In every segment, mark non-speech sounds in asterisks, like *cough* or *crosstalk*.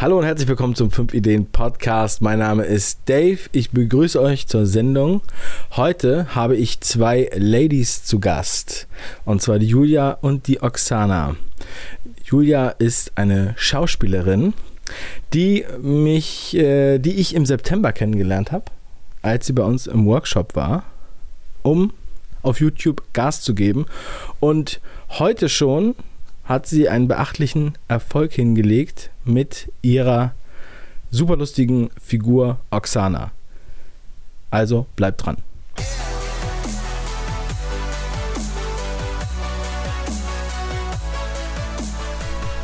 Hallo und herzlich willkommen zum 5 Ideen Podcast. Mein Name ist Dave. Ich begrüße euch zur Sendung. Heute habe ich zwei Ladies zu Gast. Und zwar die Julia und die Oksana. Julia ist eine Schauspielerin, die mich, äh, die ich im September kennengelernt habe, als sie bei uns im Workshop war, um auf YouTube Gas zu geben. Und heute schon hat sie einen beachtlichen Erfolg hingelegt mit ihrer superlustigen Figur Oksana. Also bleibt dran.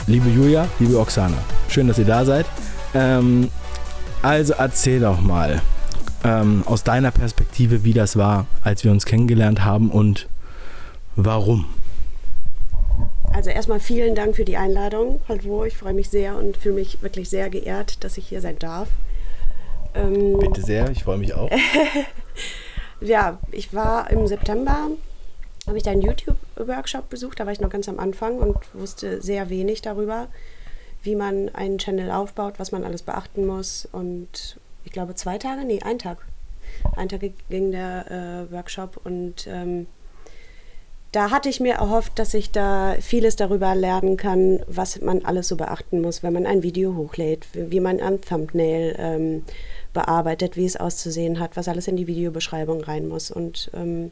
Liebe Julia, liebe Oksana, schön, dass ihr da seid. Ähm, also erzähl doch mal ähm, aus deiner Perspektive, wie das war, als wir uns kennengelernt haben und warum. Also erstmal vielen Dank für die Einladung, Hallo, Ich freue mich sehr und fühle mich wirklich sehr geehrt, dass ich hier sein darf. Ähm, Bitte sehr, ich freue mich auch. *laughs* ja, ich war im September, habe ich deinen YouTube-Workshop besucht, da war ich noch ganz am Anfang und wusste sehr wenig darüber, wie man einen Channel aufbaut, was man alles beachten muss. Und ich glaube zwei Tage, nee, ein Tag. Ein Tag ging der äh, Workshop und ähm, da hatte ich mir erhofft, dass ich da vieles darüber lernen kann, was man alles so beachten muss, wenn man ein Video hochlädt, wie man ein Thumbnail ähm, bearbeitet, wie es auszusehen hat, was alles in die Videobeschreibung rein muss. Und ähm,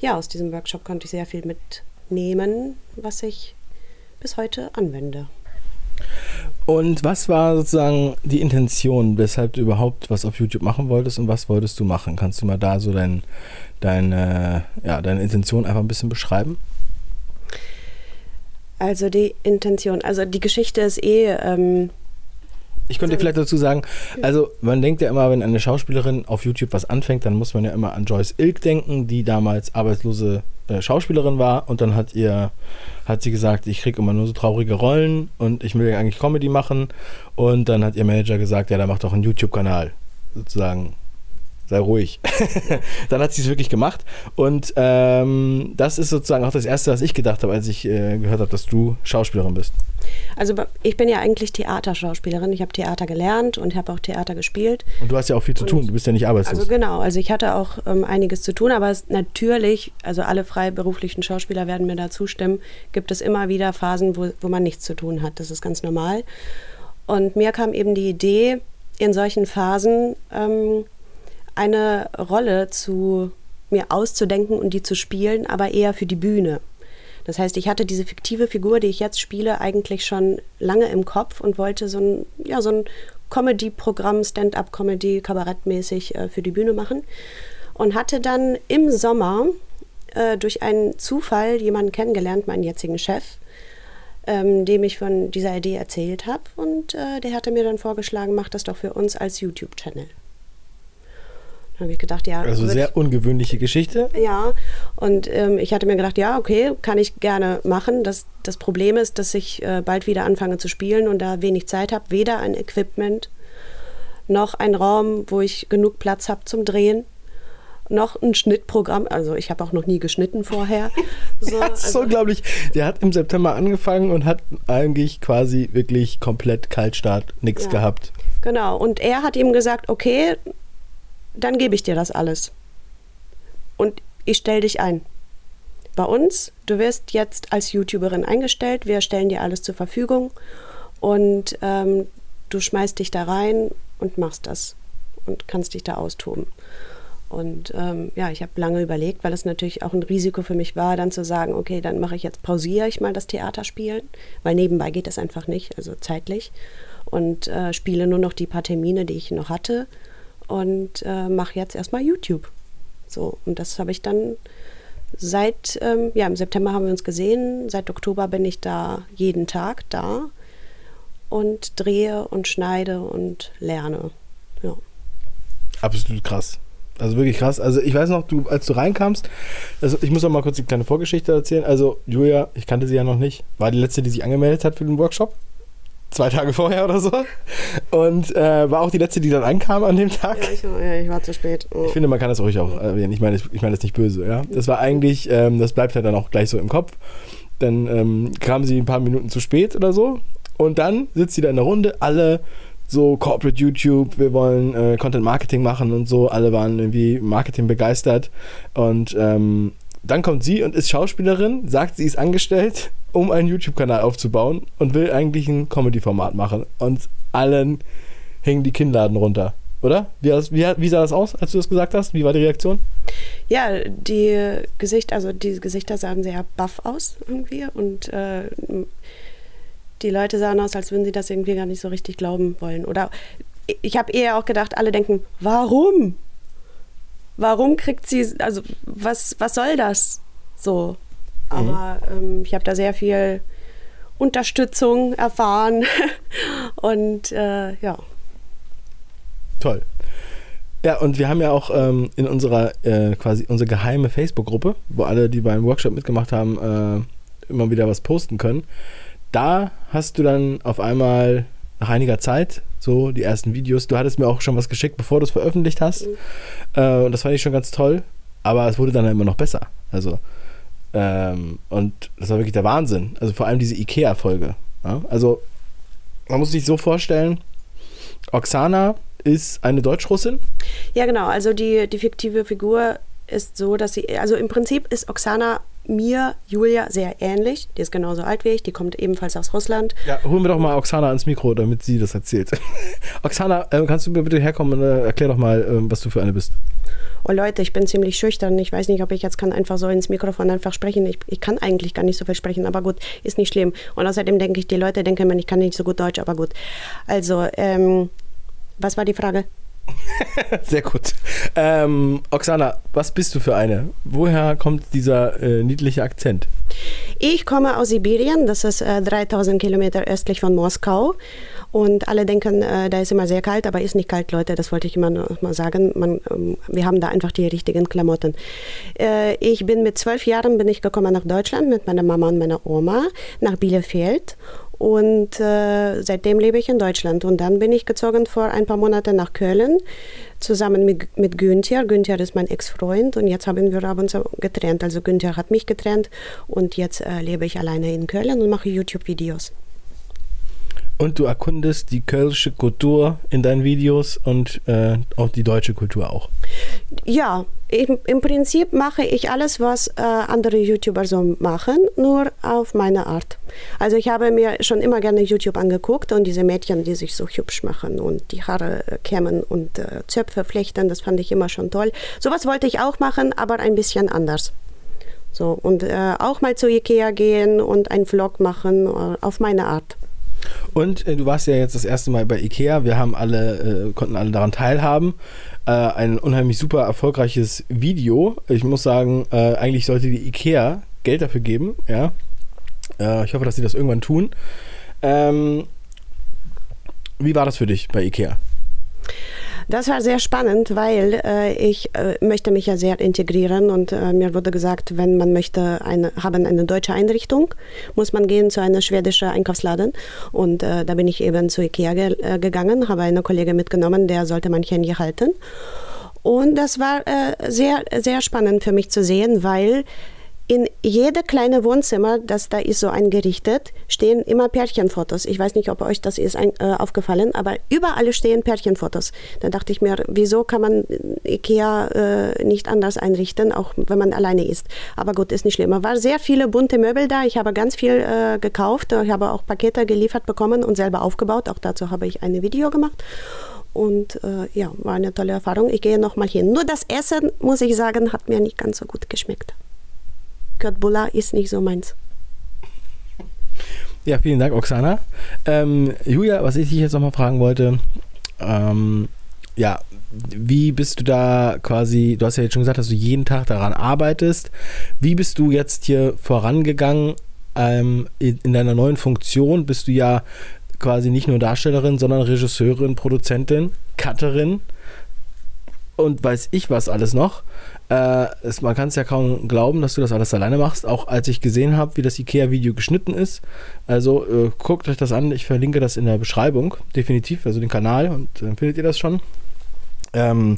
ja, aus diesem Workshop konnte ich sehr viel mitnehmen, was ich bis heute anwende. Und was war sozusagen die Intention, weshalb du überhaupt was auf YouTube machen wolltest und was wolltest du machen? Kannst du mal da so dein, deine, ja, deine Intention einfach ein bisschen beschreiben? Also die Intention, also die Geschichte ist eh. Ähm, ich könnte so vielleicht dazu sagen, also man denkt ja immer, wenn eine Schauspielerin auf YouTube was anfängt, dann muss man ja immer an Joyce Ilk denken, die damals arbeitslose äh, Schauspielerin war und dann hat ihr hat sie gesagt, ich kriege immer nur so traurige Rollen und ich will ja eigentlich Comedy machen und dann hat ihr Manager gesagt, ja, dann mach doch einen YouTube-Kanal sozusagen sei ruhig. *laughs* dann hat sie es wirklich gemacht. Und ähm, das ist sozusagen auch das Erste, was ich gedacht habe, als ich äh, gehört habe, dass du Schauspielerin bist. Also ich bin ja eigentlich Theaterschauspielerin. Ich habe Theater gelernt und habe auch Theater gespielt. Und du hast ja auch viel zu und, tun. Du bist ja nicht arbeitslos. Also genau. Also ich hatte auch ähm, einiges zu tun. Aber es, natürlich, also alle freiberuflichen Schauspieler werden mir da zustimmen, gibt es immer wieder Phasen, wo, wo man nichts zu tun hat. Das ist ganz normal. Und mir kam eben die Idee, in solchen Phasen ähm, eine Rolle zu mir auszudenken und die zu spielen, aber eher für die Bühne. Das heißt, ich hatte diese fiktive Figur, die ich jetzt spiele, eigentlich schon lange im Kopf und wollte so ein, ja, so ein Comedy-Programm, Stand-up-Comedy, kabarettmäßig äh, für die Bühne machen. Und hatte dann im Sommer äh, durch einen Zufall jemanden kennengelernt, meinen jetzigen Chef, ähm, dem ich von dieser Idee erzählt habe. Und äh, der hatte mir dann vorgeschlagen, mach das doch für uns als YouTube-Channel habe ich gedacht, ja. Also sehr ungewöhnliche Geschichte. Ja, und ähm, ich hatte mir gedacht, ja, okay, kann ich gerne machen. Das, das Problem ist, dass ich äh, bald wieder anfange zu spielen und da wenig Zeit habe. Weder ein Equipment noch ein Raum, wo ich genug Platz habe zum Drehen noch ein Schnittprogramm. Also ich habe auch noch nie geschnitten vorher. *laughs* So, das ist also unglaublich. Der hat im September angefangen und hat eigentlich quasi wirklich komplett Kaltstart, nichts ja, gehabt. Genau. Und er hat ihm gesagt, okay, dann gebe ich dir das alles. Und ich stelle dich ein. Bei uns, du wirst jetzt als YouTuberin eingestellt, wir stellen dir alles zur Verfügung und ähm, du schmeißt dich da rein und machst das und kannst dich da austoben. Und ähm, ja, ich habe lange überlegt, weil es natürlich auch ein Risiko für mich war, dann zu sagen, okay, dann mache ich jetzt, pausiere ich mal das Theaterspielen, weil nebenbei geht es einfach nicht, also zeitlich. Und äh, spiele nur noch die paar Termine, die ich noch hatte und äh, mache jetzt erstmal YouTube. So, und das habe ich dann seit, ähm, ja, im September haben wir uns gesehen, seit Oktober bin ich da jeden Tag da und drehe und schneide und lerne. Ja. Absolut krass. Also wirklich krass. Also ich weiß noch, du, als du reinkamst, also ich muss noch mal kurz die kleine Vorgeschichte erzählen. Also Julia, ich kannte sie ja noch nicht, war die letzte, die sich angemeldet hat für den Workshop zwei Tage vorher oder so. Und äh, war auch die letzte, die dann ankam an dem Tag. Ja, ich, ja, ich war zu spät. Oh. Ich finde, man kann das ruhig auch erwähnen. Ich meine, ich meine das nicht böse. Ja? Das war eigentlich, ähm, das bleibt ja dann auch gleich so im Kopf. Dann ähm, kam sie ein paar Minuten zu spät oder so. Und dann sitzt sie da in der Runde, alle so Corporate YouTube, wir wollen äh, Content Marketing machen und so. Alle waren irgendwie Marketing begeistert. Und ähm, dann kommt sie und ist Schauspielerin, sagt, sie ist angestellt, um einen YouTube-Kanal aufzubauen und will eigentlich ein Comedy-Format machen. Und allen hängen die Kinnladen runter. Oder? Wie, wie, wie, sah das aus, als du das gesagt hast? Wie war die Reaktion? Ja, die Gesichter, also die Gesichter sahen sehr baff aus irgendwie und äh, die Leute sahen aus, als würden sie das irgendwie gar nicht so richtig glauben wollen. Oder ich habe eher auch gedacht, alle denken, warum? Warum kriegt sie, also was, was soll das? So. Aber mhm. ähm, ich habe da sehr viel Unterstützung erfahren *laughs* und äh, ja. Toll. Ja, und wir haben ja auch ähm, in unserer äh, quasi unsere geheime Facebook-Gruppe, wo alle, die beim Workshop mitgemacht haben, äh, immer wieder was posten können da hast du dann auf einmal nach einiger Zeit so die ersten Videos. Du hattest mir auch schon was geschickt, bevor du es veröffentlicht hast. Mhm. Äh, und das fand ich schon ganz toll. Aber es wurde dann immer noch besser. Also, ähm, und das war wirklich der Wahnsinn. Also vor allem diese IKEA-Folge. Ja? Also, man muss sich so vorstellen, Oksana ist eine Deutschrussin. Ja, genau. Also die, die fiktive Figur ist so, dass sie, also im Prinzip ist Oksana mir, Julia, sehr ähnlich. Die ist genauso alt wie ich, die kommt ebenfalls aus Russland. Ja, holen wir doch mal Oksana ans Mikro, damit sie das erzählt. *laughs* Oksana, äh, kannst du mir bitte herkommen und äh, erklär doch mal, äh, was du für eine bist. Oh Leute, ich bin ziemlich schüchtern. Ich weiß nicht, ob ich jetzt kann einfach so ins Mikrofon einfach sprechen. Ich, ich kann eigentlich gar nicht so viel sprechen, aber gut, ist nicht schlimm. Und außerdem denke ich, die Leute denken immer, ich kann nicht so gut Deutsch, aber gut. Also, ähm, was war die Frage? *laughs* Sehr gut. Ähm, Oksana, was bist du für eine? Woher kommt dieser äh, niedliche Akzent? Ich komme aus Sibirien, das ist äh, 3000 Kilometer östlich von Moskau. Und alle denken, äh, da ist immer sehr kalt, aber ist nicht kalt, Leute, das wollte ich immer noch mal sagen. Man, ähm, wir haben da einfach die richtigen Klamotten. Äh, ich bin mit zwölf Jahren bin ich gekommen nach Deutschland mit meiner Mama und meiner Oma nach Bielefeld und äh, seitdem lebe ich in Deutschland. Und dann bin ich gezogen vor ein paar Monaten nach Köln, zusammen mit, mit Günther. Günther ist mein Ex-Freund und jetzt haben wir uns getrennt. Also Günther hat mich getrennt und jetzt äh, lebe ich alleine in Köln und mache YouTube-Videos. Und du erkundest die kölsche Kultur in deinen Videos und äh, auch die deutsche Kultur auch. Ja, im, im Prinzip mache ich alles, was äh, andere YouTuber so machen, nur auf meine Art. Also ich habe mir schon immer gerne YouTube angeguckt und diese Mädchen, die sich so hübsch machen und die Haare kämmen und äh, Zöpfe flechten, das fand ich immer schon toll. Sowas wollte ich auch machen, aber ein bisschen anders. So, und äh, auch mal zu Ikea gehen und einen Vlog machen äh, auf meine Art. Und äh, du warst ja jetzt das erste Mal bei Ikea. Wir haben alle, äh, konnten alle daran teilhaben. Äh, ein unheimlich super erfolgreiches Video. Ich muss sagen, äh, eigentlich sollte die Ikea Geld dafür geben. Ja. Äh, ich hoffe, dass sie das irgendwann tun. Ähm, wie war das für dich bei Ikea? Das war sehr spannend, weil äh, ich äh, möchte mich ja sehr integrieren und äh, mir wurde gesagt, wenn man möchte eine, haben eine deutsche Einrichtung, muss man gehen zu einer schwedischen Einkaufsladen. Und äh, da bin ich eben zu Ikea ge äh, gegangen, habe eine Kollegin mitgenommen, der sollte mein Handy halten. Und das war äh, sehr, sehr spannend für mich zu sehen, weil in jede kleine Wohnzimmer, das da ist so eingerichtet, stehen immer Pärchenfotos. Ich weiß nicht, ob euch das ist ein, äh, aufgefallen, aber überall stehen Pärchenfotos. Da dachte ich mir, wieso kann man Ikea äh, nicht anders einrichten, auch wenn man alleine ist. Aber gut, ist nicht schlimm. Es waren sehr viele bunte Möbel da. Ich habe ganz viel äh, gekauft. Ich habe auch Pakete geliefert bekommen und selber aufgebaut. Auch dazu habe ich ein Video gemacht. Und äh, ja, war eine tolle Erfahrung. Ich gehe nochmal hin. Nur das Essen, muss ich sagen, hat mir nicht ganz so gut geschmeckt. Köttbullar ist nicht so meins. Ja, vielen Dank, Oksana. Ähm, Julia, was ich dich jetzt nochmal fragen wollte, ähm, ja, wie bist du da quasi, du hast ja jetzt schon gesagt, dass du jeden Tag daran arbeitest. Wie bist du jetzt hier vorangegangen ähm, in, in, deiner neuen Funktion? Bist du ja quasi nicht nur Darstellerin, sondern Regisseurin, Produzentin, Cutterin und weiß ich was alles noch. Äh, es, man kann es ja kaum glauben, dass du das alles alleine machst. Auch als ich gesehen habe, wie das IKEA-Video geschnitten ist. Also äh, guckt euch das an. Ich verlinke das in der Beschreibung, definitiv, also den Kanal und dann findet ihr das schon. Ähm,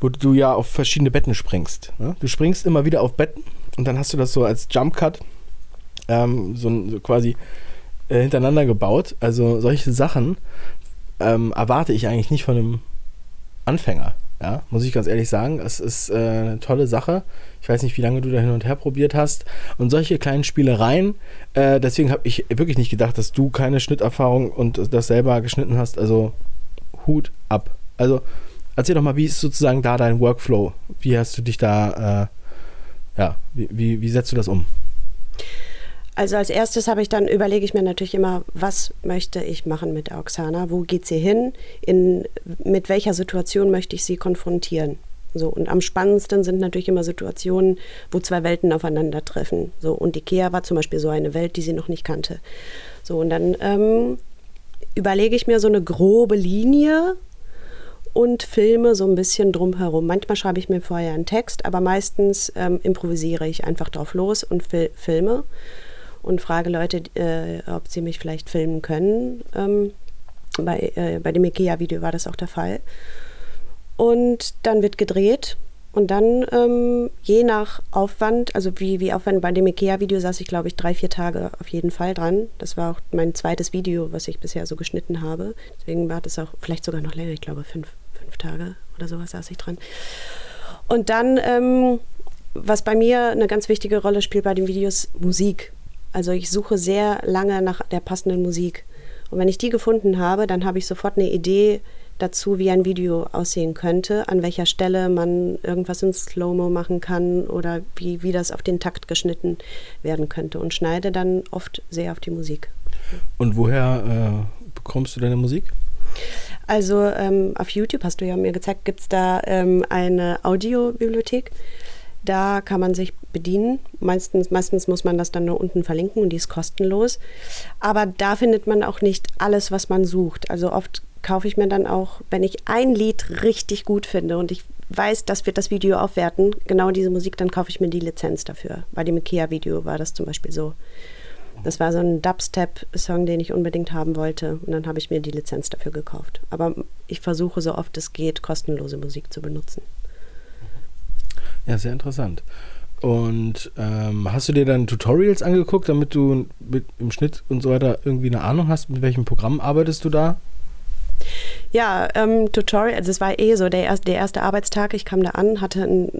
wo du ja auf verschiedene Betten springst. Ne? Du springst immer wieder auf Betten und dann hast du das so als Jump Cut, ähm, so, so, quasi äh, hintereinander gebaut. Also solche Sachen ähm, erwarte ich eigentlich nicht von einem Anfänger. Ja, muss ich ganz ehrlich sagen. Es ist äh, eine tolle Sache. Ich weiß nicht, wie lange du da hin und her probiert hast. Und solche kleinen Spielereien, äh, deswegen habe ich wirklich nicht gedacht, dass du keine Schnitterfahrung und das selber geschnitten hast. Also Hut ab. Also erzähl doch mal, wie ist sozusagen da dein Workflow? Wie hast du dich da, äh, ja, wie, wie, wie setzt du das um? Also als erstes habe ich dann überlege ich mir natürlich immer, was möchte ich machen mit Oksana? Wo geht sie hin? In, mit welcher Situation möchte ich sie konfrontieren? So, und am spannendsten sind natürlich immer Situationen, wo zwei Welten aufeinandertreffen. So, und Ikea war zum Beispiel so eine Welt, die sie noch nicht kannte. So, und dann ähm, überlege ich mir so eine grobe Linie und filme so ein bisschen drumherum. Manchmal schreibe ich mir vorher einen Text, aber meistens ähm, improvisiere ich einfach drauf los und fil filme und frage Leute, äh, ob sie mich vielleicht filmen können. Ähm, bei, äh, bei dem IKEA-Video war das auch der Fall. Und dann wird gedreht und dann ähm, je nach Aufwand, also wie, wie Aufwand bei dem IKEA-Video saß ich, glaube ich, drei, vier Tage auf jeden Fall dran. Das war auch mein zweites Video, was ich bisher so geschnitten habe. Deswegen war das auch vielleicht sogar noch länger, ich glaube fünf, fünf Tage oder sowas saß ich dran. Und dann, ähm, was bei mir eine ganz wichtige Rolle spielt bei den Videos, Musik. Also ich suche sehr lange nach der passenden Musik. Und wenn ich die gefunden habe, dann habe ich sofort eine Idee dazu, wie ein Video aussehen könnte, an welcher Stelle man irgendwas in Slow-Mo machen kann oder wie, wie das auf den Takt geschnitten werden könnte und schneide dann oft sehr auf die Musik. Und woher äh, bekommst du deine Musik? Also ähm, auf YouTube hast du ja mir gezeigt, gibt es da ähm, eine Audiobibliothek. Da kann man sich bedienen. Meistens, meistens muss man das dann nur unten verlinken und die ist kostenlos. Aber da findet man auch nicht alles, was man sucht. Also oft kaufe ich mir dann auch, wenn ich ein Lied richtig gut finde und ich weiß, das wird das Video aufwerten, genau diese Musik, dann kaufe ich mir die Lizenz dafür. Bei dem IKEA-Video war das zum Beispiel so. Das war so ein Dubstep-Song, den ich unbedingt haben wollte. Und dann habe ich mir die Lizenz dafür gekauft. Aber ich versuche so oft es geht, kostenlose Musik zu benutzen. Ja, sehr interessant. Und ähm, hast du dir dann Tutorials angeguckt, damit du mit, im Schnitt und so weiter irgendwie eine Ahnung hast, mit welchem Programm arbeitest du da? Ja, ähm, Tutorial, also es war eh so der erste, der erste Arbeitstag. Ich kam da an, hatte einen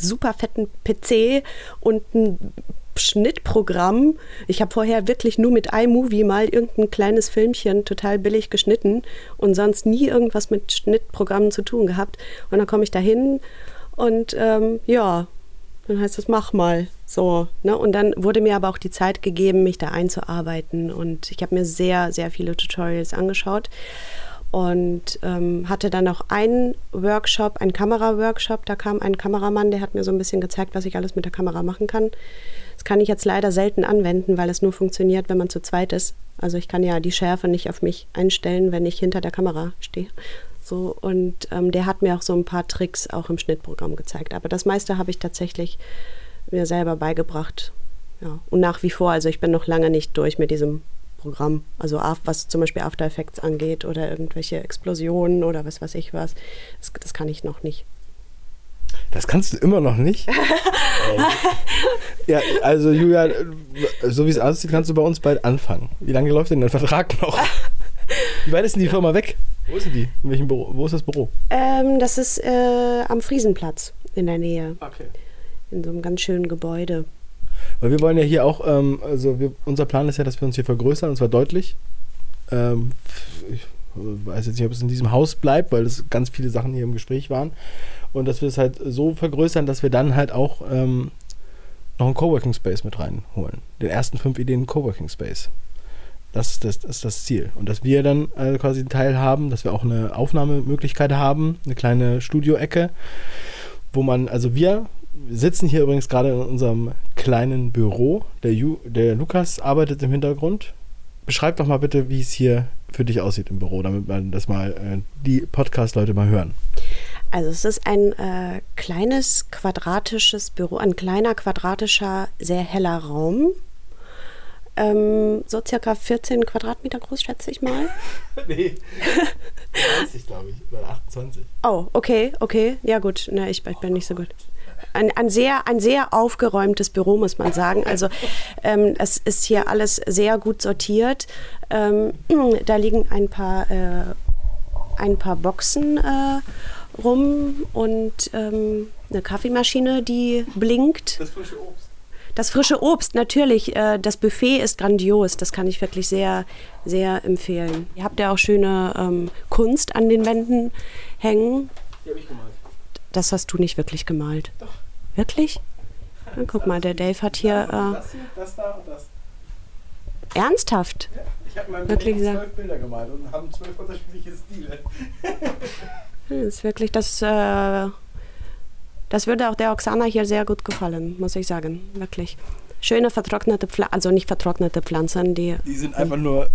super fetten PC und ein Schnittprogramm. Ich habe vorher wirklich nur mit iMovie mal irgendein kleines Filmchen total billig geschnitten und sonst nie irgendwas mit Schnittprogrammen zu tun gehabt. Und dann komme ich da hin und ähm, ja, dann heißt es, mach mal so. Ne? Und dann wurde mir aber auch die Zeit gegeben, mich da einzuarbeiten. Und ich habe mir sehr, sehr viele Tutorials angeschaut und ähm, hatte dann auch einen Workshop, einen Kamera-Workshop. Da kam ein Kameramann, der hat mir so ein bisschen gezeigt, was ich alles mit der Kamera machen kann. Das kann ich jetzt leider selten anwenden, weil es nur funktioniert, wenn man zu zweit ist. Also ich kann ja die Schärfe nicht auf mich einstellen, wenn ich hinter der Kamera stehe, so, und ähm, der hat mir auch so ein paar Tricks auch im Schnittprogramm gezeigt. Aber das meiste habe ich tatsächlich mir selber beigebracht. Ja. Und nach wie vor, also ich bin noch lange nicht durch mit diesem Programm. Also was zum Beispiel After Effects angeht oder irgendwelche Explosionen oder was weiß ich was. Das, das kann ich noch nicht. Das kannst du immer noch nicht? *laughs* ja, also Julia, so wie es aussieht, kannst du bei uns bald anfangen. Wie lange läuft denn dein Vertrag noch? *laughs* Wie weit ist denn die Firma weg? Wo ist die? In welchem Büro? Wo ist das Büro? Ähm, das ist äh, am Friesenplatz in der Nähe. Okay. In so einem ganz schönen Gebäude. Weil wir wollen ja hier auch, ähm, also wir, unser Plan ist ja, dass wir uns hier vergrößern, und zwar deutlich. Ähm, ich weiß jetzt nicht, ob es in diesem Haus bleibt, weil es ganz viele Sachen hier im Gespräch waren. Und dass wir es halt so vergrößern, dass wir dann halt auch ähm, noch einen Coworking Space mit reinholen. Den ersten fünf Ideen Coworking Space. Das ist das, das ist das, Ziel. Und dass wir dann äh, quasi einen Teil haben, dass wir auch eine Aufnahmemöglichkeit haben, eine kleine Studioecke, wo man, also wir sitzen hier übrigens gerade in unserem kleinen Büro. Der, Ju, der Lukas arbeitet im Hintergrund. Beschreib doch mal bitte, wie es hier für dich aussieht im Büro, damit man das mal, äh, die Podcast-Leute mal hören. Also es ist ein äh, kleines quadratisches Büro, ein kleiner quadratischer, sehr heller Raum ähm, so circa 14 Quadratmeter groß, schätze ich mal. *laughs* nee, 20 glaube ich, oder 28. Oh, okay, okay. Ja gut, Na, ich, ich bin nicht so gut. ein, ein, sehr, ein sehr aufgeräumtes Büro, muss man sagen. Also ähm, es ist hier alles sehr gut sortiert. Ähm, *clears throat* da liegen ein paar, äh, ein paar Boxen äh, rum und ähm, eine Kaffeemaschine, die blinkt. Das frische Obst. Das frische Obst, natürlich. Äh, das Buffet ist grandios. Das kann ich wirklich sehr, sehr empfehlen. Ihr habt ja auch schöne ähm, Kunst an den Wänden hängen. Die habe ich gemalt. Das hast du nicht wirklich gemalt. Doch. Wirklich? Na, guck mal, der Dave hat hier. Äh, Das hier, das da und das. ernsthaft? Ja, ich habe mal Wirklich zwölf Bilder gemalt und haben zwölf unterschiedliche Stile. *laughs* Das ist wirklich das. Äh, das würde auch der Oksana hier sehr gut gefallen, muss ich sagen. Wirklich. Schöne vertrocknete Pflanzen, also nicht vertrocknete Pflanzen, die. Die sind einfach nur.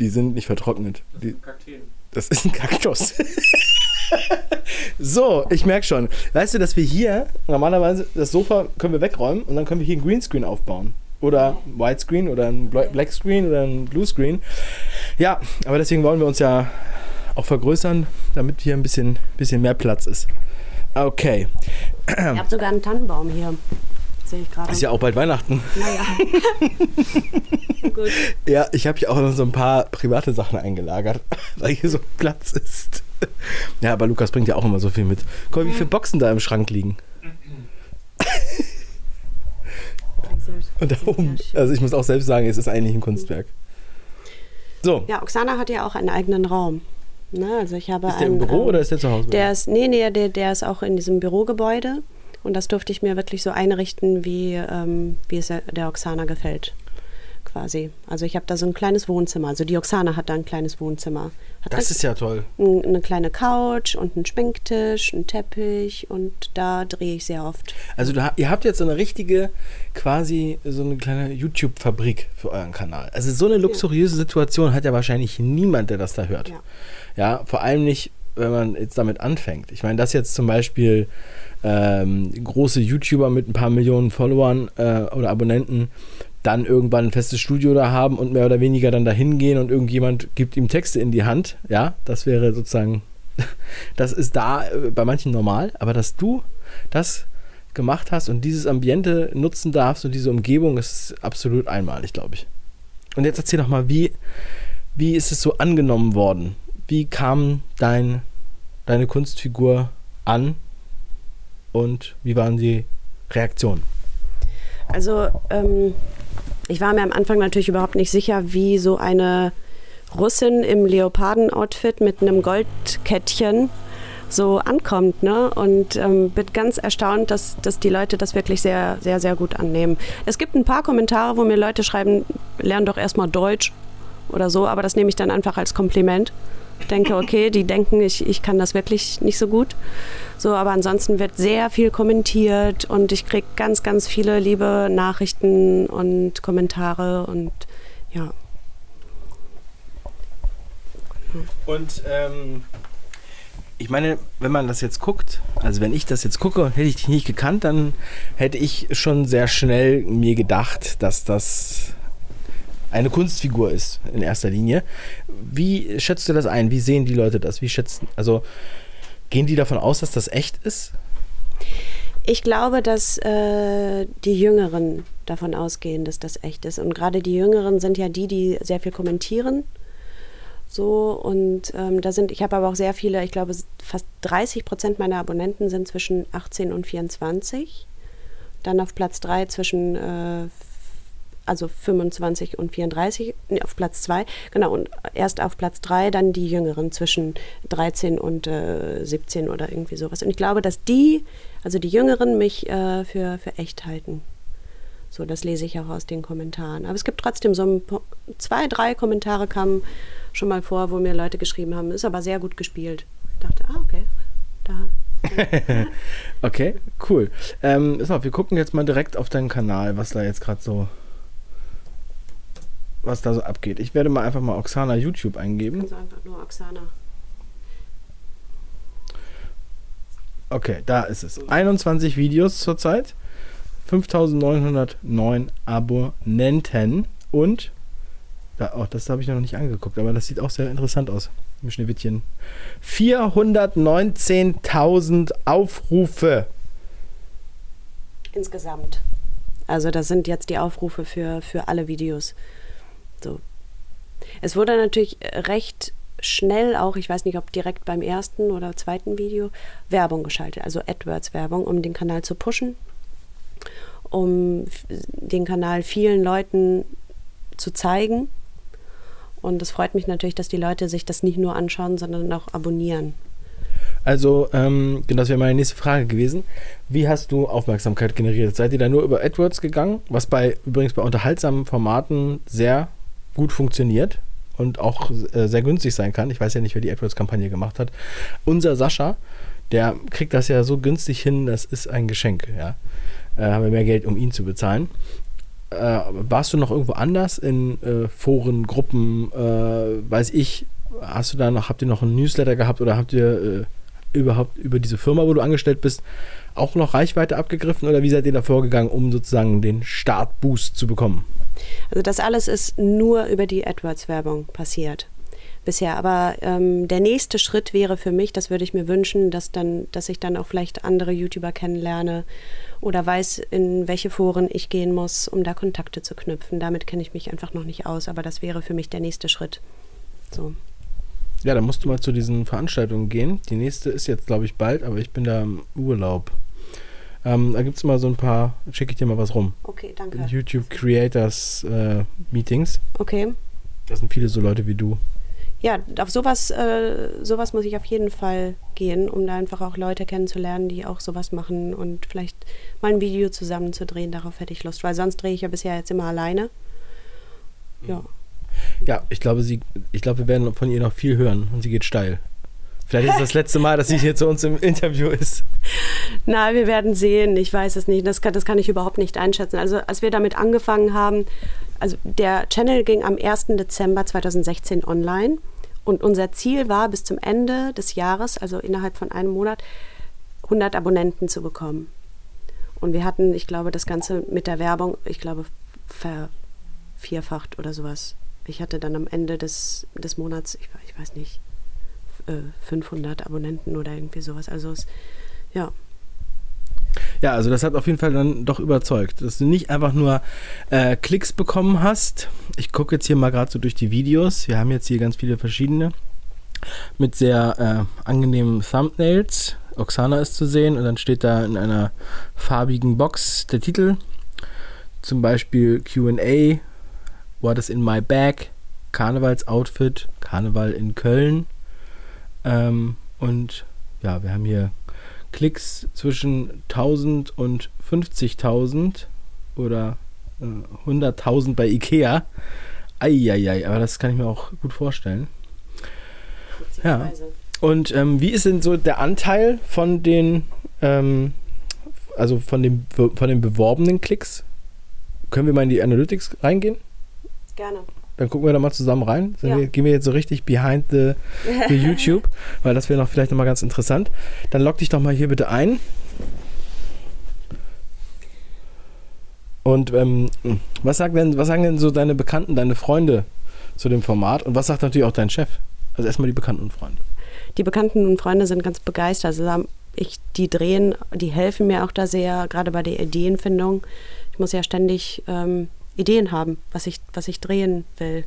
Die sind nicht vertrocknet. Die, Kakteen. das ist ein Kaktus. *laughs* so, ich merke schon. Weißt du, dass wir hier normalerweise das Sofa können wir wegräumen und dann können wir hier ein Greenscreen aufbauen. Oder Whitescreen oder ein Bla- Blackscreen oder ein Bluescreen. Ja, aber deswegen wollen wir uns ja auch vergrößern, damit hier ein bisschen, bisschen mehr Platz ist. Okay. Ihr habt sogar einen Tannenbaum hier. Sehe ich gerade. Ist ja auch bald Weihnachten. Naja. *laughs* Gut. Ja, ich habe hier auch noch so ein paar private Sachen eingelagert, *laughs* weil hier so Platz ist. Ja, aber Lukas bringt ja auch immer so viel mit. Guck mal, wie viele Boxen da im Schrank liegen. *laughs* Und da oben. Also ich muss auch selbst sagen, es ist eigentlich ein Kunstwerk. So, Ja, Oksana hat ja auch einen eigenen Raum. Ne? Also ich habe ist der einen, im Büro ähm, oder ist der zu Hause? Der ist, nee, nee, der, der ist auch in diesem Bürogebäude. Und das durfte ich mir wirklich so einrichten, wie, ähm, wie es der der Oksana gefällt. Quasi. Also ich habe da so ein kleines Wohnzimmer. Also die Oksana hat da ein kleines Wohnzimmer. Hat das ist ja toll. ein- eine kleine Couch und einen Schminktisch, einen Teppich und da drehe ich sehr oft. Also du, ihr habt jetzt so eine richtige, quasi so eine kleine YouTube-Fabrik für euren Kanal. Also so eine luxuriöse Situation hat ja wahrscheinlich niemand, der das da hört. Ja. Ja, vor allem nicht, wenn man jetzt damit anfängt. Ich meine, dass jetzt zum Beispiel ähm, große YouTuber mit ein paar Millionen Followern äh, oder Abonnenten dann irgendwann ein festes Studio da haben und mehr oder weniger dann dahin gehen und irgendjemand gibt ihm Texte in die Hand. Ja, das wäre sozusagen, *laughs* das ist da äh, bei manchen normal, aber dass du das gemacht hast und dieses Ambiente nutzen darfst und diese Umgebung, ist absolut einmalig, glaube ich. Und jetzt erzähl doch mal, wie, wie ist es so angenommen worden? Wie kam dein, deine Kunstfigur an und wie waren die Reaktionen? Also ähm, ich war mir am Anfang natürlich überhaupt nicht sicher, wie so eine Russin im Leoparden-Outfit mit einem Goldkettchen so ankommt. Ne? Und ähm, bin ganz erstaunt, dass, dass die Leute das wirklich sehr, sehr, sehr gut annehmen. Es gibt ein paar Kommentare, wo mir Leute schreiben, lern doch erstmal Deutsch oder so, aber das nehme ich dann einfach als Kompliment. Denke, okay, die denken, ich, ich kann das wirklich nicht so gut. So, aber ansonsten wird sehr viel kommentiert und ich kriege ganz, ganz viele liebe Nachrichten und Kommentare und ja. Und ähm, ich meine, wenn man das jetzt guckt, also wenn ich das jetzt gucke und hätte ich dich nicht gekannt, dann hätte ich schon sehr schnell mir gedacht, dass das eine Kunstfigur ist in erster Linie. Wie schätzt du das ein? Wie sehen die Leute das? Wie schätzen, also gehen die davon aus, dass das echt ist? Ich glaube, dass äh, die Jüngeren davon ausgehen, dass das echt ist. Und gerade die Jüngeren sind ja die, die sehr viel kommentieren. So, und ähm, da sind, ich habe aber auch sehr viele, ich glaube, fast 30 Prozent meiner Abonnenten sind zwischen 18 und 24. Dann auf Platz 3 zwischen äh, also 25 und 34, nee, auf Platz 2, genau, und erst auf Platz 3 dann die Jüngeren zwischen 13 und äh, 17 oder irgendwie sowas. Und ich glaube, dass die, also die Jüngeren, mich äh, für, für echt halten. So, das lese ich auch aus den Kommentaren. Aber es gibt trotzdem so ein, zwei, drei Kommentare kamen schon mal vor, wo mir Leute geschrieben haben, ist aber sehr gut gespielt. Ich dachte, ah, okay, da. *laughs* Okay, cool. Ähm, auf, wir gucken jetzt mal direkt auf deinen Kanal, was da jetzt gerade so, was da so abgeht. Ich werde mal einfach mal Oksana YouTube eingeben. Also einfach nur Oksana. Okay, da ist es. 21 Videos zurzeit, 5909 Abonnenten und, da, oh, das habe ich noch nicht angeguckt, aber das sieht auch sehr interessant aus. Im Schneewittchen. 419.000 Aufrufe. insgesamt. Also das sind jetzt die Aufrufe für, für alle Videos. So. Es wurde natürlich recht schnell auch, ich weiß nicht, ob direkt beim ersten oder zweiten Video, Werbung geschaltet, also AdWords-Werbung, um den Kanal zu pushen, um den Kanal vielen Leuten zu zeigen. Und es freut mich natürlich, dass die Leute sich das nicht nur anschauen, sondern auch abonnieren. Also, ähm, das wäre meine nächste Frage gewesen. Wie hast du Aufmerksamkeit generiert? Seid ihr da nur über AdWords gegangen? Was bei übrigens bei unterhaltsamen Formaten sehr gut funktioniert und auch äh, sehr günstig sein kann. Ich weiß ja nicht, wer die AdWords-Kampagne gemacht hat. Unser Sascha, der kriegt das ja so günstig hin, das ist ein Geschenk, ja. Äh, haben wir mehr Geld, um ihn zu bezahlen. Äh, warst du noch irgendwo anders in äh, Foren, Gruppen, äh, weiß ich, hast du da noch, habt ihr noch einen Newsletter gehabt oder habt ihr äh, überhaupt über diese Firma, wo du angestellt bist, auch noch Reichweite abgegriffen oder wie seid ihr da vorgegangen, um sozusagen den Startboost zu bekommen? Also das alles ist nur über die AdWords-Werbung passiert bisher. Aber ähm, der nächste Schritt wäre für mich, das würde ich mir wünschen, dass dann, dass ich dann auch vielleicht andere YouTuber kennenlerne oder weiß, in welche Foren ich gehen muss, um da Kontakte zu knüpfen. Damit kenne ich mich einfach noch nicht aus, aber das wäre für mich der nächste Schritt. So. Ja, dann musst du mal zu diesen Veranstaltungen gehen. Die nächste ist jetzt, glaube ich, bald, aber ich bin da im Urlaub. Ähm, da gibt es mal so ein paar, schicke ich dir mal was rum. Okay, danke. YouTube Creators äh, Meetings. Okay. Das sind viele so Leute wie du. Ja, auf sowas, äh, sowas muss ich auf jeden Fall gehen, um da einfach auch Leute kennenzulernen, die auch sowas machen und vielleicht mal ein Video zusammenzudrehen. Darauf hätte ich Lust, weil sonst drehe ich ja bisher jetzt immer alleine. Ja. Ja, ich glaube, sie, ich glaube, wir werden von ihr noch viel hören und sie geht steil. Vielleicht ist das, das letzte Mal, dass sie hier zu uns im Interview ist. Na, wir werden sehen. Ich weiß es nicht. Das kann, das kann ich überhaupt nicht einschätzen. Also, als wir damit angefangen haben, also der Channel ging am 1. Dezember 2016 online und unser Ziel war, bis zum Ende des Jahres, also innerhalb von einem Monat, 100 Abonnenten zu bekommen. Und wir hatten, ich glaube, das Ganze mit der Werbung, ich glaube, vervierfacht oder sowas ich hatte dann am Ende des, des Monats, ich, ich weiß nicht, 500 äh, Abonnenten oder irgendwie sowas. Also es, ja. Ja, also das hat auf jeden Fall dann doch überzeugt, dass du nicht einfach nur äh, Klicks bekommen hast. Ich gucke jetzt hier mal gerade so durch die Videos. Wir haben jetzt hier ganz viele verschiedene mit sehr äh, angenehmen Thumbnails. Oksana ist zu sehen und dann steht da in einer farbigen Box der Titel. Zum Beispiel QA, What is in my bag? Karnevalsoutfit, Karneval in Köln. Ähm, und ja, wir haben hier Klicks zwischen 1000 und 50.000 oder äh, 100.000 bei Ikea. Eieiei, aber das kann ich mir auch gut vorstellen. Ja. Und ähm, wie ist denn so der Anteil von den, ähm, also von, dem, von den beworbenen Klicks? Können wir mal in die Analytics reingehen? Gerne. Dann gucken wir da mal zusammen rein. Ja. Wir, gehen wir jetzt so richtig behind the, the *laughs* YouTube, weil das wäre noch vielleicht nochmal ganz interessant. Dann log dich doch mal hier bitte ein. Und ähm, was, sagen denn, was sagen denn so deine Bekannten, deine Freunde zu dem Format? Und was sagt natürlich auch dein Chef? Also erstmal die Bekannten und Freunde. Die Bekannten und Freunde sind ganz begeistert. Also ich, die drehen, die helfen mir auch da sehr, gerade bei der Ideenfindung. Ich muss ja ständig ähm, Ideen haben, was ich, was ich drehen will.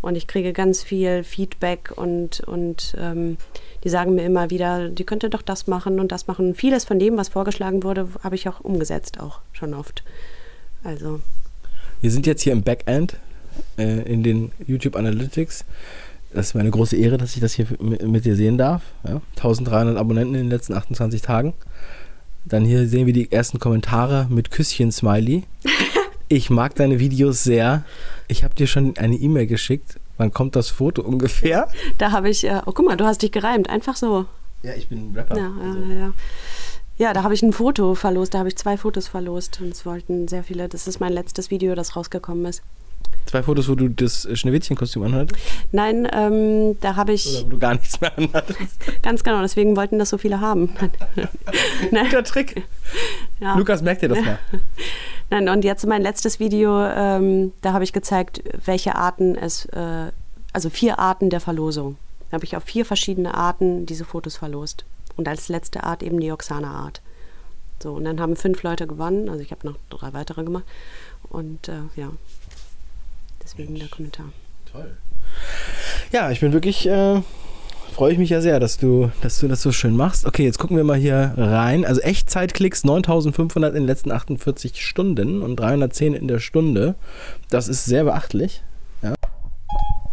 Und ich kriege ganz viel Feedback und, und ähm, die sagen mir immer wieder, die könnte doch das machen und das machen. Vieles von dem, was vorgeschlagen wurde, habe ich auch umgesetzt, auch schon oft. Also. Wir sind jetzt hier im Backend äh, in den YouTube Analytics. Das ist mir eine große Ehre, dass ich das hier mit, mit dir sehen darf. Ja? 1300 Abonnenten in den letzten 28 Tagen. Dann hier sehen wir die ersten Kommentare mit Küsschen-Smiley. *laughs* Ich mag deine Videos sehr. Ich habe dir schon eine E-Mail geschickt. Wann kommt das Foto ungefähr? Da habe ich, äh, oh guck mal, du hast dich gereimt, einfach so. Ja, ich bin ein Rapper. Ja, also. ja, ja. ja da habe ich ein Foto verlost, da habe ich zwei Fotos verlost und es wollten sehr viele. Das ist mein letztes Video, das rausgekommen ist. Zwei Fotos, wo du das Schneewittchenkostüm anhattest? Nein, ähm, da habe ich. Oder wo du gar nichts mehr anhattest. Ganz genau, deswegen wollten das so viele haben. *laughs* Guter Trick. Ja. Lukas, merkt dir das mal. *laughs* Nein, und jetzt mein letztes Video, ähm, da habe ich gezeigt, welche Arten es, äh, also vier Arten der Verlosung. Da habe ich auf vier verschiedene Arten diese Fotos verlost. Und als letzte Art eben die Oksana-Art. So, und dann haben fünf Leute gewonnen. Also ich habe noch drei weitere gemacht. Und äh, ja, deswegen der Kommentar. Toll. Ja, ich bin wirklich, äh, freue ich mich ja sehr, dass du, dass du das so schön machst. Okay, jetzt gucken wir mal hier rein. Also Echtzeitklicks 9500 in den letzten 48 Stunden und 310 in der Stunde. Das ist sehr beachtlich. Ja.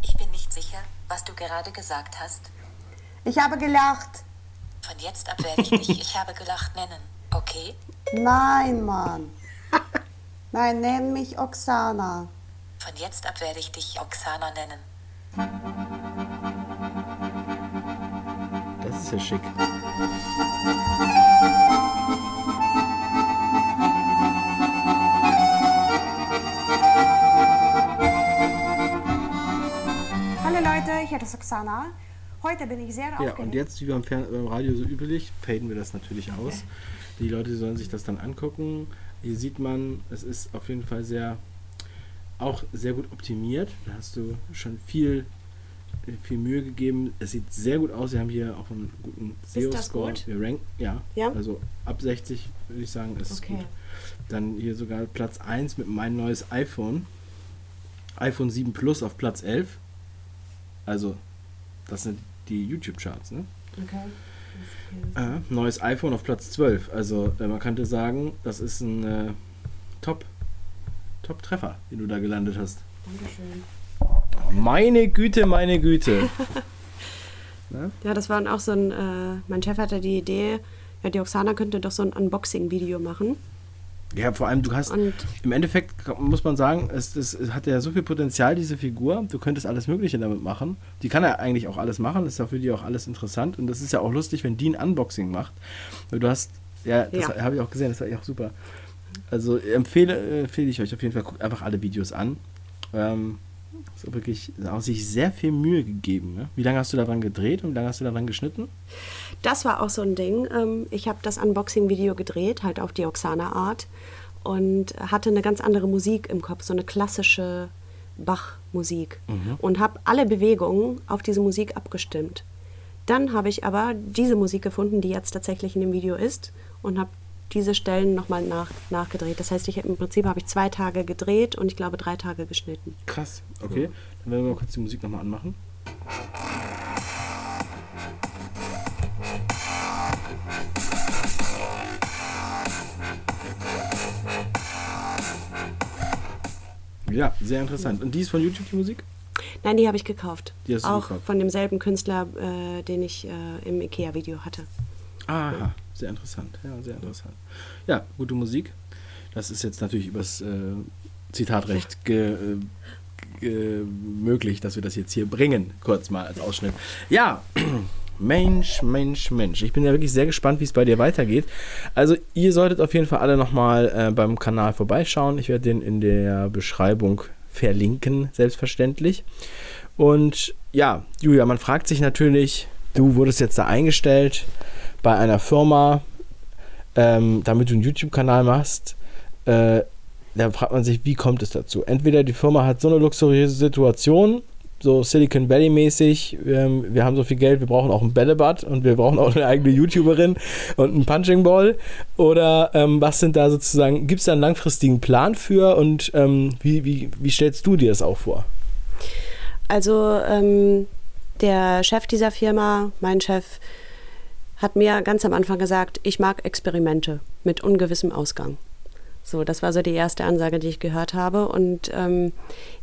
Ich bin nicht sicher, was du gerade gesagt hast. Ich habe gelacht. Von jetzt ab werde ich dich Ich habe gelacht nennen. Okay? Nein, Mann. Nein, nenn mich Oksana. Von jetzt ab werde ich dich Oksana nennen. Das ist ja schick. Hallo Leute, hier ist Oksana. Heute bin ich sehr Ja, aufgeregt. und jetzt, wie beim, Fern beim Radio so üblich, faden wir das natürlich aus. Die Leute sollen sich das dann angucken. Hier sieht man, es ist auf jeden Fall sehr, auch sehr gut optimiert. Da hast du schon viel, viel Mühe gegeben. Es sieht sehr gut aus. Wir haben hier auch einen guten SEO-Score. Wir ranken, ja, Ja? Also ab 60 würde ich sagen, ist Okay. gut. Dann hier sogar Platz 1 mit mein neues iPhone. iPhone 7 Plus auf Platz 11. Also, das sind die YouTube-Charts, ne? Okay. Äh, neues iPhone auf Platz 12. Also äh, man könnte sagen, das ist ein äh, Top, Top-Treffer, den du da gelandet hast. Dankeschön. Meine Güte, meine Güte. *laughs* Ja, das war auch so ein, äh, mein Chef hatte die Idee, ja, die Oksana könnte doch so ein Unboxing-Video machen. ja, vor allem, du hast, Und im Endeffekt muss man sagen, es, es, es hat ja so viel Potenzial, diese Figur. Du könntest alles Mögliche damit machen. Die kann ja eigentlich auch alles machen, ist ja für die auch alles interessant. Und das ist ja auch lustig, wenn die ein Unboxing macht. Du hast, ja, das Ja. habe ich auch gesehen, das war ja auch super. Also empfehle, äh, empfehle ich euch auf jeden Fall, guckt einfach alle Videos an. Ähm, ist auch wirklich auch sich sehr viel Mühe gegeben. Ne? Wie lange hast du daran gedreht und wie lange hast du daran geschnitten? das war auch so ein Ding. Ähm, ich habe das Unboxing-Video gedreht, halt auf die Oksana-Art. Und hatte eine ganz andere Musik im Kopf, so eine klassische Bach-Musik. Und habe alle Bewegungen auf diese Musik abgestimmt. Dann habe ich aber diese Musik gefunden, die jetzt tatsächlich in dem Video ist. Und habe diese Stellen nochmal nach, nachgedreht. Das heißt, ich, im Prinzip habe ich zwei Tage gedreht und ich glaube drei Tage geschnitten. Krass, okay. Dann werden wir mal kurz die Musik nochmal anmachen. Ja, sehr interessant. Und die ist von YouTube, die Musik? Nein, die habe ich gekauft. Die hast du Auch gekauft. von demselben Künstler, äh, den ich äh, im IKEA-Video hatte. Aha, sehr interessant. Ja, sehr interessant. Ja, gute Musik. Das ist jetzt natürlich übers äh, Zitatrecht *laughs* ge, äh, ge, möglich, dass wir das jetzt hier bringen. Kurz mal als Ausschnitt. Ja, *clears throat* Mensch, Mensch, Mensch. Ich bin ja wirklich sehr gespannt, wie es bei dir weitergeht. Also, ihr solltet auf jeden Fall alle nochmal äh, beim Kanal vorbeischauen. Ich werde den in der Beschreibung verlinken, selbstverständlich. Und ja, Julia, man fragt sich natürlich, du wurdest jetzt da eingestellt bei einer Firma, ähm, damit du einen YouTube-Kanal machst. Äh, da fragt man sich, wie kommt es dazu? Entweder die Firma hat so eine luxuriöse Situation, so Silicon Valley mäßig, ähm, wir haben so viel Geld, wir brauchen auch ein Bällebad und wir brauchen auch eine eigene YouTuberin und einen Punching Ball. Oder ähm, was sind da sozusagen, gibt es da einen langfristigen Plan für und ähm, wie, wie, wie stellst du dir das auch vor? Also ähm, der Chef dieser Firma, mein Chef, hat mir ganz am Anfang gesagt, ich mag Experimente mit ungewissem Ausgang. So, das war so die erste Ansage, die ich gehört habe. Und ähm,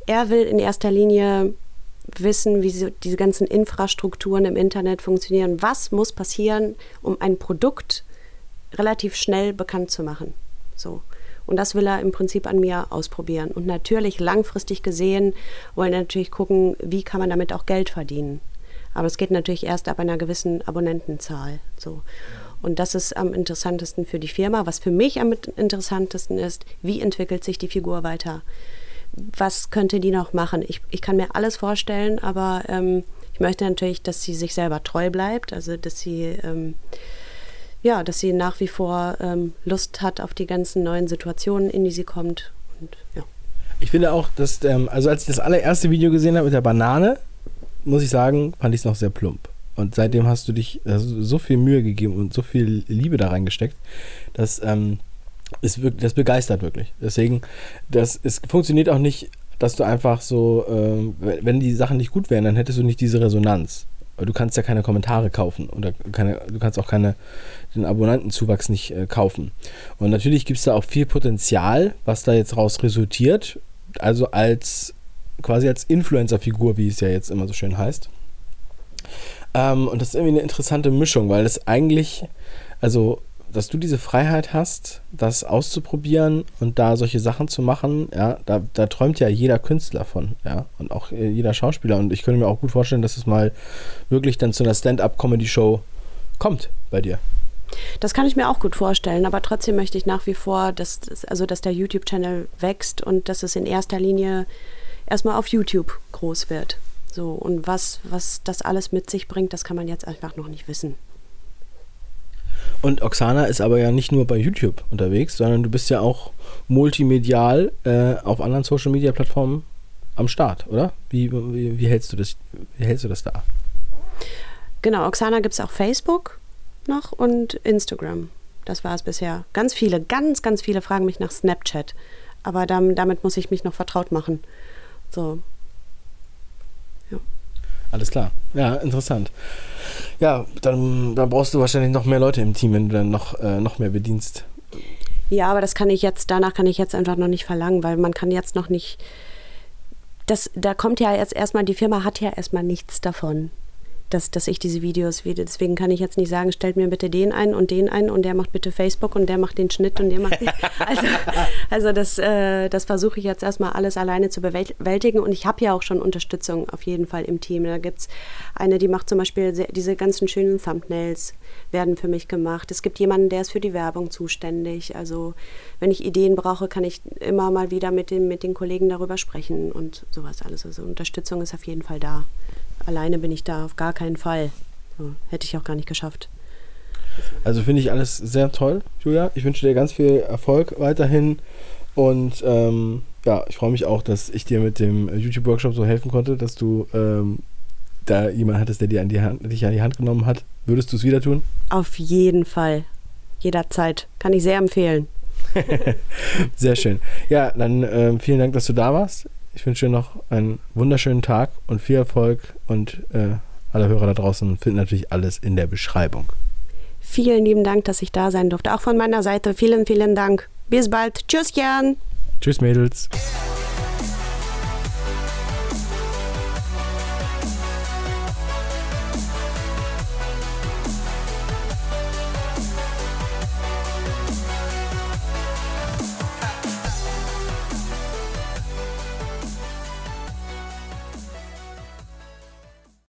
er will in erster Linie wissen, wie so diese ganzen Infrastrukturen im Internet funktionieren. Was muss passieren, um ein Produkt relativ schnell bekannt zu machen? So. Und das will er im Prinzip an mir ausprobieren. Und natürlich langfristig gesehen wollen wir natürlich gucken, wie kann man damit auch Geld verdienen. Aber es geht natürlich erst ab einer gewissen Abonnentenzahl. So. Und das ist am interessantesten für die Firma. Was für mich am interessantesten ist, wie entwickelt sich die Figur weiter? Was könnte die noch machen? Ich, ich kann mir alles vorstellen, aber ähm, ich möchte natürlich, dass sie sich selber treu bleibt, also dass sie ähm, ja, dass sie nach wie vor ähm, Lust hat auf die ganzen neuen Situationen, in die sie kommt. Und, ja. Ich finde auch, dass, ähm, also als ich das allererste Video gesehen habe mit der Banane, muss ich sagen, fand ich es noch sehr plump. Und seitdem hast du dich also so viel Mühe gegeben und so viel Liebe da reingesteckt, dass ähm, ist wirklich, das begeistert wirklich. Deswegen, das es funktioniert auch nicht, dass du einfach so, ähm, wenn die Sachen nicht gut wären, dann hättest du nicht diese Resonanz. Du kannst ja keine Kommentare kaufen oder keine, du kannst auch keine, den Abonnentenzuwachs nicht äh, kaufen. Und natürlich gibt es da auch viel Potenzial, was da jetzt raus resultiert. Also als quasi als Influencer-Figur, wie es ja jetzt immer so schön heißt. Ähm, und das ist irgendwie eine interessante Mischung, weil es eigentlich, also dass du diese Freiheit hast, das auszuprobieren und da solche Sachen zu machen, ja, da, da träumt ja jeder Künstler von, ja, und auch jeder Schauspieler. Und ich könnte mir auch gut vorstellen, dass es mal wirklich dann zu einer Stand-up-Comedy-Show kommt bei dir. Das kann ich mir auch gut vorstellen, aber trotzdem möchte ich nach wie vor, dass, also dass der YouTube-Channel wächst und dass es in erster Linie erstmal auf YouTube groß wird. So, und was, was das alles mit sich bringt, das kann man jetzt einfach noch nicht wissen. Und Oksana ist aber ja nicht nur bei YouTube unterwegs, sondern du bist ja auch multimedial äh, auf anderen Social Media Plattformen am Start, oder? Wie, wie, wie, hältst, du das, wie hältst du das da? Genau, Oksana gibt es auch Facebook noch und Instagram. Das war es bisher. Ganz viele, ganz, ganz viele fragen mich nach Snapchat. Aber damit, damit muss ich mich noch vertraut machen. So. Ja. Alles klar. Ja, interessant. Ja, dann, dann brauchst du wahrscheinlich noch mehr Leute im Team, wenn du dann noch, äh, noch mehr bedienst. Ja, aber das kann ich jetzt, danach kann ich jetzt einfach noch nicht verlangen, weil man kann jetzt noch nicht. Das, da kommt ja jetzt erstmal, die Firma hat ja erstmal nichts davon dass, dass ich diese Videos wieder. Deswegen kann ich jetzt nicht sagen, stellt mir bitte den ein und den ein und der macht bitte Facebook und der macht den Schnitt und der macht den. *laughs* Also, also das, äh, das versuche ich jetzt erstmal alles alleine zu bewältigen und ich habe ja auch schon Unterstützung auf jeden Fall im Team. Da gibt es eine, die macht zum Beispiel sehr, diese ganzen schönen Thumbnails werden für mich gemacht. Es gibt jemanden, der ist für die Werbung zuständig. Also wenn ich Ideen brauche, kann ich immer mal wieder mit, dem, mit den Kollegen darüber sprechen und sowas alles. Also Unterstützung ist auf jeden Fall da alleine bin ich da auf gar keinen Fall. So, hätte ich auch gar nicht geschafft. Also finde ich alles sehr toll, Julia. Ich wünsche dir ganz viel Erfolg weiterhin. Und ähm, ja, ich freue mich auch, dass ich dir mit dem YouTube-Workshop so helfen konnte, dass du ähm, da jemanden hattest, der dir an die Hand, dich an die Hand genommen hat. Würdest du es wieder tun? Auf jeden Fall. Jederzeit. Kann ich sehr empfehlen. *laughs* sehr schön. Ja, dann äh, vielen Dank, dass du da warst. Ich wünsche dir noch einen wunderschönen Tag und viel Erfolg und äh, alle Hörer da draußen finden natürlich alles in der Beschreibung. Vielen lieben Dank, dass ich da sein durfte. Auch von meiner Seite vielen, vielen Dank. Bis bald. Tschüss, Jan. Tschüss, Mädels.